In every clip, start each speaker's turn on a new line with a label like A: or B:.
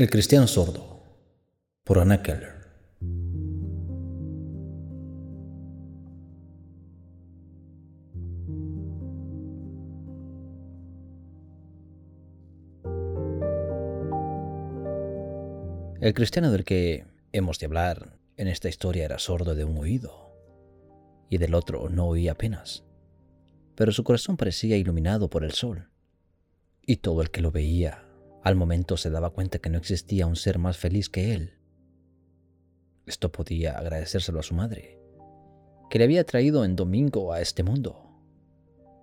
A: El cristiano sordo por Anna Keller. El cristiano del que hemos de hablar en esta historia era sordo de un oído y del otro no oía apenas, pero su corazón parecía iluminado por el sol y todo el que lo veía al momento se daba cuenta que no existía un ser más feliz que él. Esto podía agradecérselo a su madre, que le había traído en domingo a este mundo.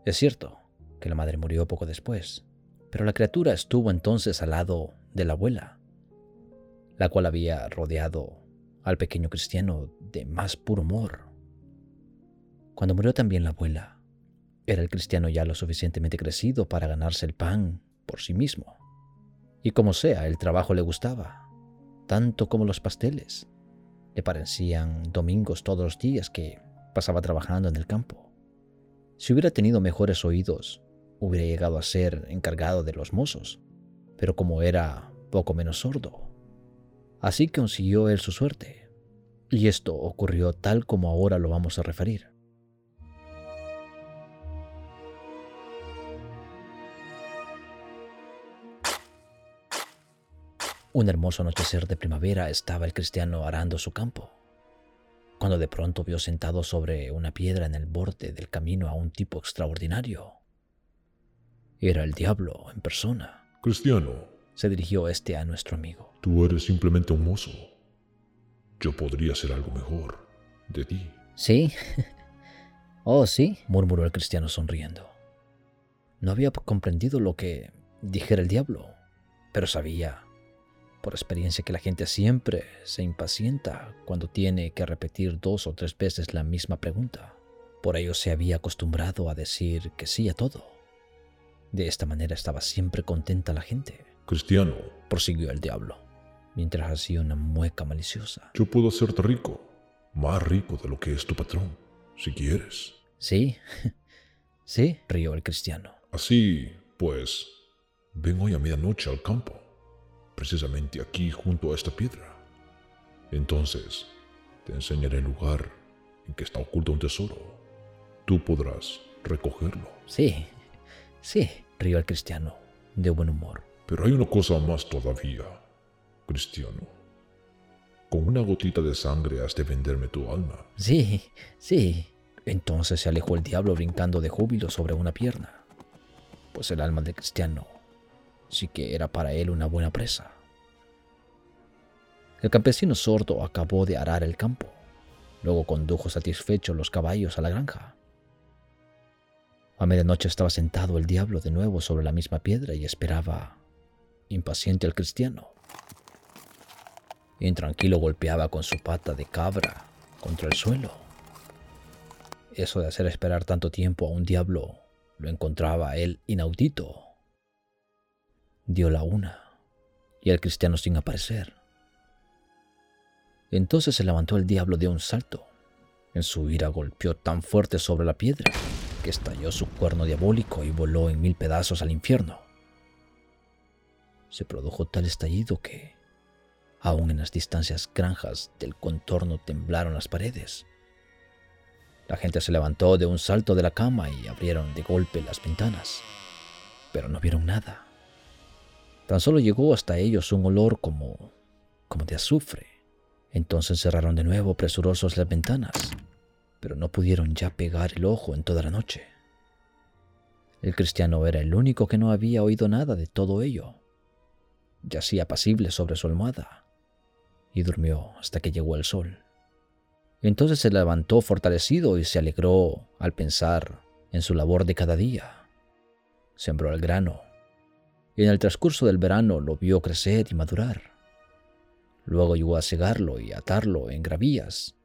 A: Es cierto que la madre murió poco después, pero la criatura estuvo entonces al lado de la abuela, la cual había rodeado al pequeño cristiano de más puro amor. Cuando murió también la abuela, era el cristiano ya lo suficientemente crecido para ganarse el pan por sí mismo. Y como sea, el trabajo le gustaba, tanto como los pasteles. Le parecían domingos todos los días que pasaba trabajando en el campo. Si hubiera tenido mejores oídos, hubiera llegado a ser encargado de los mozos, pero como era poco menos sordo. Así consiguió él su suerte. Y esto ocurrió tal como ahora lo vamos a referir. Un hermoso anochecer de primavera estaba el cristiano arando su campo, cuando de pronto vio sentado sobre una piedra en el borde del camino a un tipo extraordinario. Era el diablo en persona.
B: Cristiano,
A: se dirigió este a nuestro amigo.
B: Tú eres simplemente un mozo. Yo podría ser algo mejor de ti.
A: Sí. oh, sí, murmuró el cristiano sonriendo. No había comprendido lo que dijera el diablo, pero sabía por experiencia que la gente siempre se impacienta cuando tiene que repetir dos o tres veces la misma pregunta. Por ello se había acostumbrado a decir que sí a todo. De esta manera estaba siempre contenta la gente.
B: Cristiano,
A: prosiguió el diablo, mientras hacía una mueca maliciosa.
B: Yo puedo hacerte rico, más rico de lo que es tu patrón, si quieres.
A: Sí, sí, rió el cristiano.
B: Así, pues, ven hoy a medianoche al campo precisamente aquí junto a esta piedra. Entonces, te enseñaré el lugar en que está oculto un tesoro. Tú podrás recogerlo.
A: Sí, sí, rió el cristiano, de buen humor.
B: Pero hay una cosa más todavía, cristiano. Con una gotita de sangre has de venderme tu alma.
A: Sí, sí. Entonces se alejó el diablo brincando de júbilo sobre una pierna, pues el alma del cristiano sí que era para él una buena presa. El campesino sordo acabó de arar el campo. Luego condujo satisfecho los caballos a la granja. A medianoche estaba sentado el diablo de nuevo sobre la misma piedra y esperaba, impaciente al cristiano. Intranquilo golpeaba con su pata de cabra contra el suelo. Eso de hacer esperar tanto tiempo a un diablo lo encontraba él inaudito. Dio la una y el cristiano sin aparecer. Entonces se levantó el diablo de un salto. En su ira golpeó tan fuerte sobre la piedra que estalló su cuerno diabólico y voló en mil pedazos al infierno. Se produjo tal estallido que, aún en las distancias granjas del contorno, temblaron las paredes. La gente se levantó de un salto de la cama y abrieron de golpe las ventanas, pero no vieron nada. Tan solo llegó hasta ellos un olor como, como de azufre. Entonces cerraron de nuevo presurosos las ventanas, pero no pudieron ya pegar el ojo en toda la noche. El cristiano era el único que no había oído nada de todo ello. Yacía apacible sobre su almohada y durmió hasta que llegó el sol. Entonces se levantó fortalecido y se alegró al pensar en su labor de cada día. Sembró el grano y en el transcurso del verano lo vio crecer y madurar. Luego llegó a cegarlo y atarlo en gravías.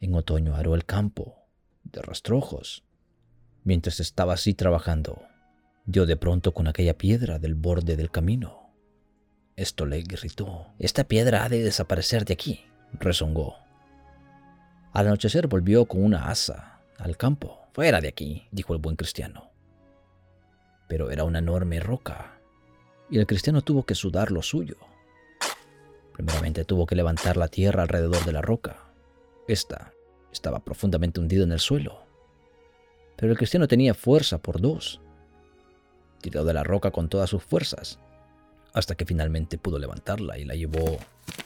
A: En otoño aró el campo de rastrojos. Mientras estaba así trabajando, dio de pronto con aquella piedra del borde del camino. Esto le irritó. Esta piedra ha de desaparecer de aquí, rezongó. Al anochecer volvió con una asa al campo. Fuera de aquí, dijo el buen cristiano pero era una enorme roca. y el cristiano tuvo que sudar lo suyo. Primeramente tuvo que levantar la tierra alrededor de la roca. Esta estaba profundamente hundida en el suelo. Pero el cristiano tenía fuerza por dos. Tiró de la roca con todas sus fuerzas, hasta que finalmente pudo levantarla y la llevó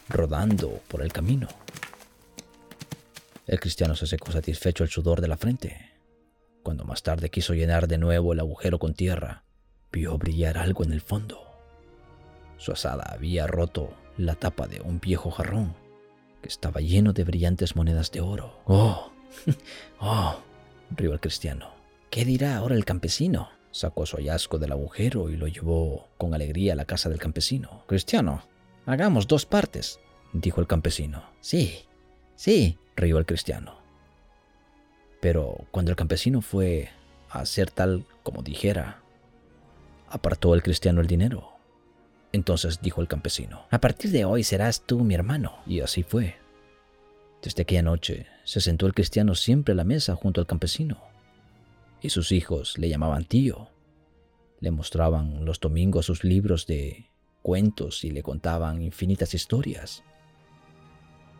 A: rodando por el camino. El cristiano se secó satisfecho el sudor de la frente. Cuando más tarde quiso llenar de nuevo el agujero con tierra, vio brillar algo en el fondo. Su asada había roto la tapa de un viejo jarrón que estaba lleno de brillantes monedas de oro. ¡Oh! ¡Oh! rió el cristiano. ¿Qué dirá ahora el campesino? Sacó su hallazgo del agujero y lo llevó con alegría a la casa del campesino. Cristiano, hagamos dos partes, dijo el campesino. Sí, sí, rió el cristiano. Pero cuando el campesino fue a hacer tal como dijera, apartó el cristiano el dinero entonces dijo el campesino, a partir de hoy serás tú mi hermano. Y así fue. Desde aquella noche se sentó el cristiano siempre a la mesa junto al campesino. Y sus hijos le llamaban tío. Le mostraban los domingos sus libros de cuentos y le contaban infinitas historias.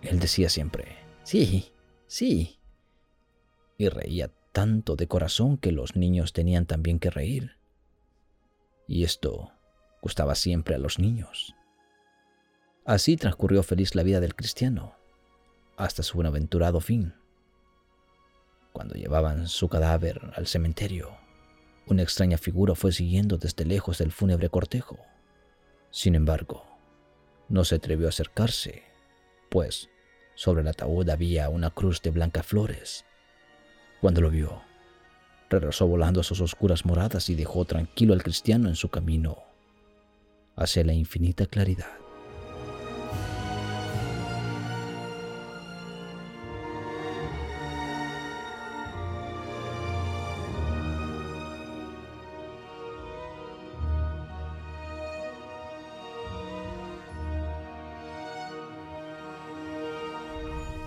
A: Él decía siempre, sí, sí. Y reía tanto de corazón que los niños tenían también que reír. Y esto gustaba siempre a los niños. Así transcurrió feliz la vida del cristiano, hasta su buenaventurado fin. Cuando llevaban su cadáver al cementerio, una extraña figura fue siguiendo desde lejos del fúnebre cortejo. Sin embargo, no se atrevió a acercarse, pues sobre el ataúd había una cruz de blancas flores. Cuando lo vio, regresó volando a sus oscuras moradas y dejó tranquilo al cristiano en su camino hacia la infinita claridad.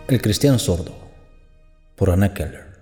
A: El cristiano sordo por Anna Keller